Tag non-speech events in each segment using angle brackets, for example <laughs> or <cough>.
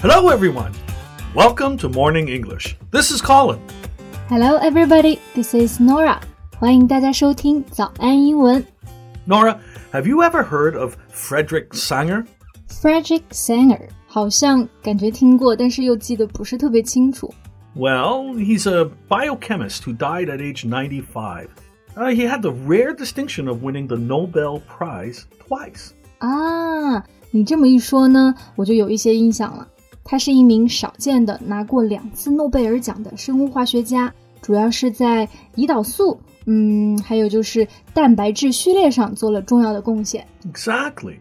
Hello, everyone. Welcome to Morning English. This is Colin. Hello, everybody. This is Norah. 欢迎大家收听早安英文。Norah, have you ever heard of Frederick Sanger? Frederick Sanger 好像感觉听过，但是又记得不是特别清楚。Well, he's a biochemist who died at age 95. Uh, he had the rare distinction of winning the Nobel Prize twice. 啊，你这么一说呢，我就有一些印象了。他是一名少见的拿过两次诺贝尔奖的生物化学家，主要是在胰岛素，嗯，还有就是蛋白质序列上做了重要的贡献。 Exactly.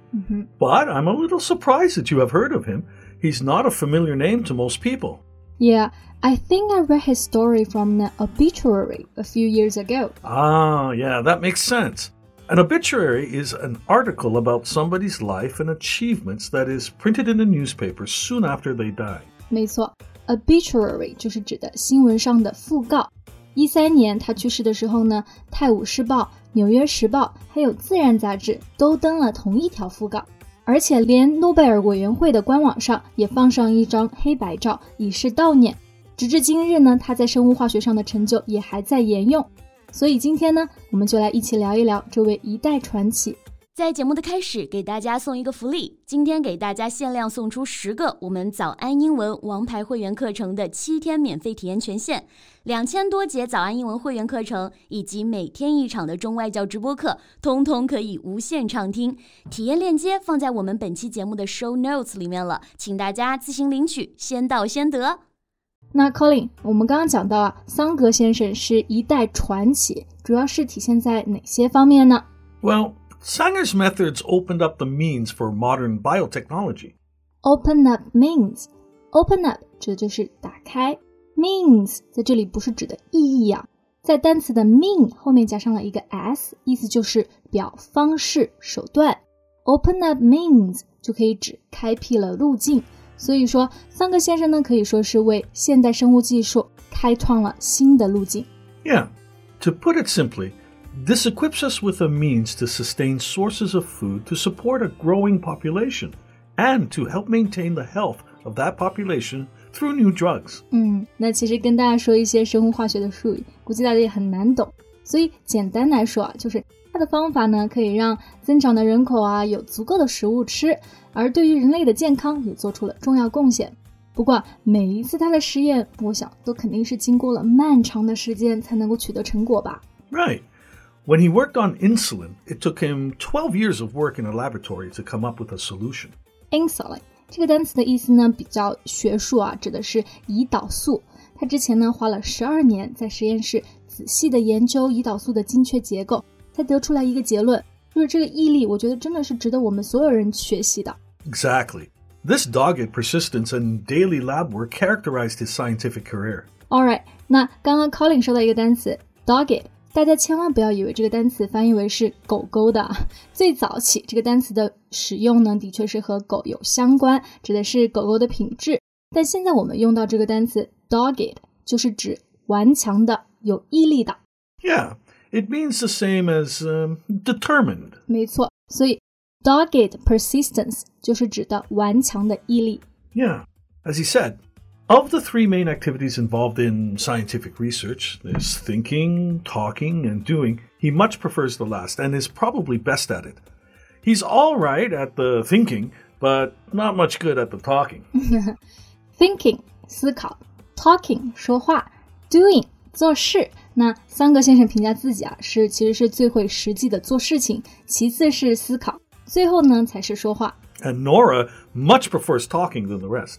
But I'm a little surprised that you have heard of him. He's not a familiar name to most people. Yeah, I think I read his story from an obituary a few years ago. Ah, yeah, that makes sense. An obituary is an article about somebody's life and achievements that is printed in the newspaper soon after they die. 没错，obituary 就是指的新闻上的讣告。一三年他去世的时候呢，《泰晤士报》《纽约时报》还有《自然》杂志都登了同一条讣告，而且连诺贝尔委员会的官网上也放上一张黑白照，以示悼念。直至今日呢，他在生物化学上的成就也还在沿用。所以今天呢，我们就来一起聊一聊这位一代传奇。在节目的开始，给大家送一个福利，今天给大家限量送出十个我们早安英文王牌会员课程的七天免费体验权限，两千多节早安英文会员课程以及每天一场的中外教直播课，通通可以无限畅听。体验链接放在我们本期节目的 show notes 里面了，请大家自行领取，先到先得。那 Colin，我们刚刚讲到啊，桑格先生是一代传奇，主要是体现在哪些方面呢？Well, Sanger's methods opened up the means for modern biotechnology. Open up means open up 指的就是打开，means 在这里不是指的意义啊，在单词的 mean 后面加上了一个 s，意思就是表方式、手段。Open up means 就可以指开辟了路径。所以说，桑格先生呢可以说是为现代生物技术开创了新的路径。 Yeah. To put it simply, this equips us with a means to sustain sources of food to support a growing population and to help maintain the health of that population through new drugs. 嗯，那其实跟大家说一些生物化学的术语，估计大家也很难懂。所以简单来说啊，就是 它的方法呢，可以让增长的人口啊有足够的食物吃，而对于人类的健康也做出了重要贡献。不过每一次它的实验，我想都肯定是经过了漫长的时间才能够取得成果吧。Right. When he worked on insulin, it took him 12 years of work in a laboratory to come up with a solution. insulin 这个单词的意思呢比较学术啊，指的是胰岛素。他之前呢花了十二年在实验室仔细的研究胰岛素的精确结构，才得出来一个结论，就是这个毅力，我觉得真的是值得我们所有人学习的。 Exactly. This dogged persistence and daily lab work characterized his scientific career. All right，那刚刚 Colin 说到一个单词 dogged，大家千万不要以为这个单词翻译为是狗狗的。最早起这个单词的使用呢，的确是和狗有相关，指的是狗狗的品质。但现在我们用到这个单词 dogged，就是指顽强的、有毅力的。 Yeah, it means the same as um, determined. 没错，所以 dogged persistence 就是指的顽强的毅力。 Yeah, as he said, of the three main activities involved in scientific research, there's thinking, talking, and doing. He much prefers the last and is probably best at it. He's all right at the thinking, but not much good at the talking. <laughs> thinking 思考，talking 说话，doing 做事。 那桑格先生评价自己啊，是其实是最会实际的做事情，其次是思考，最后呢才是说话。And Norah much prefers talking than the rest.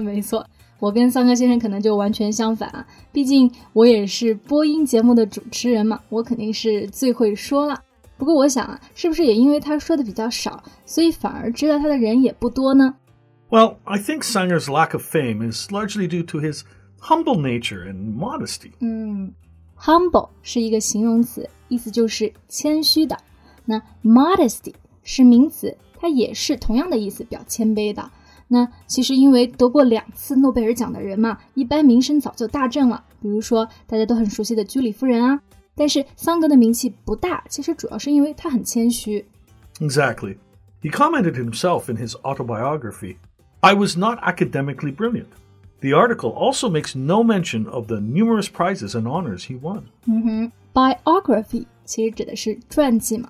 没错，我跟桑格先生可能就完全相反啊，毕竟我也是播音节目的主持人嘛，我肯定是最会说了。不过我想啊，是不是也因为他说的比较少，所以反而知道他的人也不多呢？Well, I think Sanger's lack of fame is largely due to his humble nature and modesty. 嗯。，humble 是一个形容词，意思就是谦虚的。那 modesty 是名词，它也是同样的意思，表谦卑的。那其实因为得过两次诺贝尔奖的人嘛，一般名声早就大振了。比如说大家都很熟悉的居里夫人啊。但是桑格的名气不大，其实主要是因为他很谦虚。 Exactly. He commented himself in his autobiography I was not academically brilliant. The article also makes no mention of the numerous prizes and honors he won. 嗯哼，biography 其实指的是传记嘛，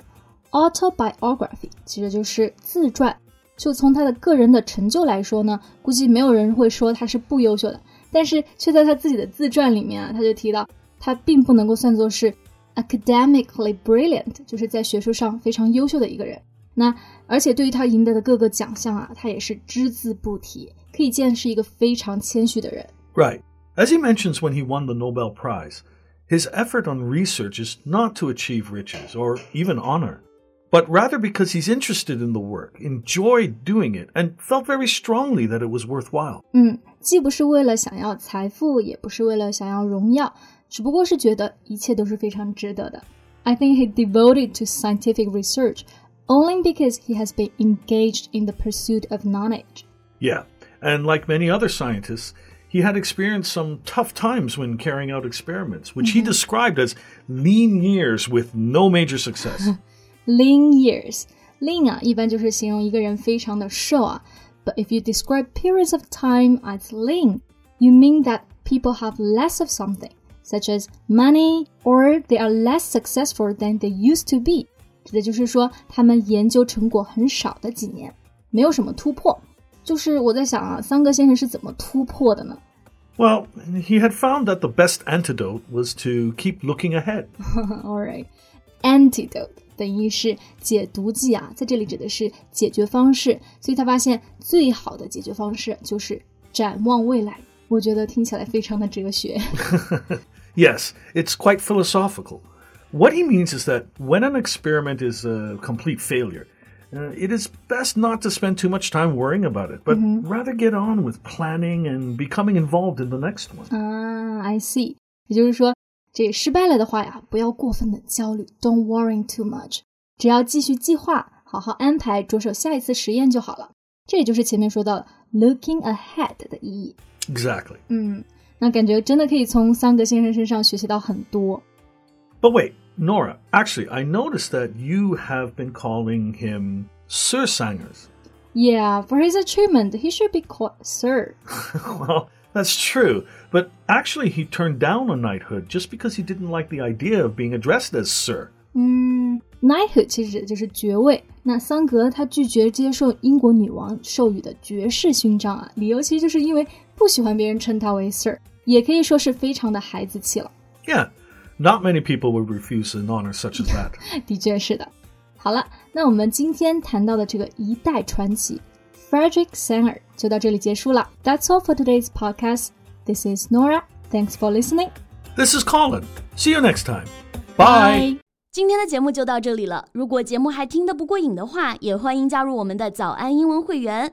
autobiography 其实就是自传。就从他的个人的成就来说呢，估计没有人会说他是不优秀的，但是却在他自己的自传里面啊，他就提到他并不能够算作是 academically brilliant，就是在学术上非常优秀的一个人。 那而且对于他赢得的各个奖项啊，他也是只字不提，可以见是一个非常谦虚的人。Right. As he mentions when he won the Nobel Prize, his effort on research is not to achieve riches or even honor, but rather because he's interested in the work, enjoyed doing it, and felt very strongly that it was worthwhile. 嗯，既不是为了想要财富，也不是为了想要荣耀，只不过是觉得一切都是非常值得的。I think he devoted to scientific research only because he has been engaged in the pursuit of knowledge. Yeah, and like many other scientists, he had experienced some tough times when carrying out experiments, which he described as lean years with no major success. <laughs> Lean years, lean 啊，一般就是形容一个人非常的瘦啊。But if you describe periods of time as lean, you mean that people have less of something, such as money, or they are less successful than they used to be. 指的就是说他们研究成果很少的几年，没有什么突破。就是我在想啊，桑格先生是怎么突破的呢 well, he had found that the best antidote was to keep looking ahead. <laughs> ？All right, antidote 等于是解毒剂啊，在这里指的是解决方式，所以他发现最好的解决方式就是展望未来。我觉得听起来非常的哲学。 Yes, <laughs> it's quite philosophical. What he means is that when an experiment is a complete failure, uh, it is best not to spend too much time worrying about it, but rather get on with planning and becoming involved in the next one. 啊，I see，也就是说，这失败了的话呀，不要过分的焦虑，Don't worry too much，只要继续计划，好好安排，着手下一次实验就好了。这也就是前面说到的 looking ahead 的意义。 Exactly. 嗯，那感觉真的可以从桑格先生身上学习到很多。 But wait, Norah, actually, I noticed that you have been calling him Sir Sangers. Yeah, for his achievement, he should be called Sir. <laughs> well, that's true. But actually, he turned down a knighthood just because he didn't like the idea of being addressed as Sir. Mm, 嗯，knighthood 其实就是爵位。那桑格他拒绝接受英国女王授予的爵士勋章啊，理由其实就是因为不喜欢别人称他为 Sir，也可以说是非常的孩子气了。Yeah, not many people would refuse an honor such as that. <laughs> that。的确是的。好了，那我们今天谈到的这个一代传奇 Frederick Sanger 就到这里结束了。That's all for today's podcast. This is Norah. Thanks for listening. This is Colin. See you next time. Bye. Bye. 今天的节目就到这里了。如果节目还听得不过瘾的话，也欢迎加入我们的早安英文会员。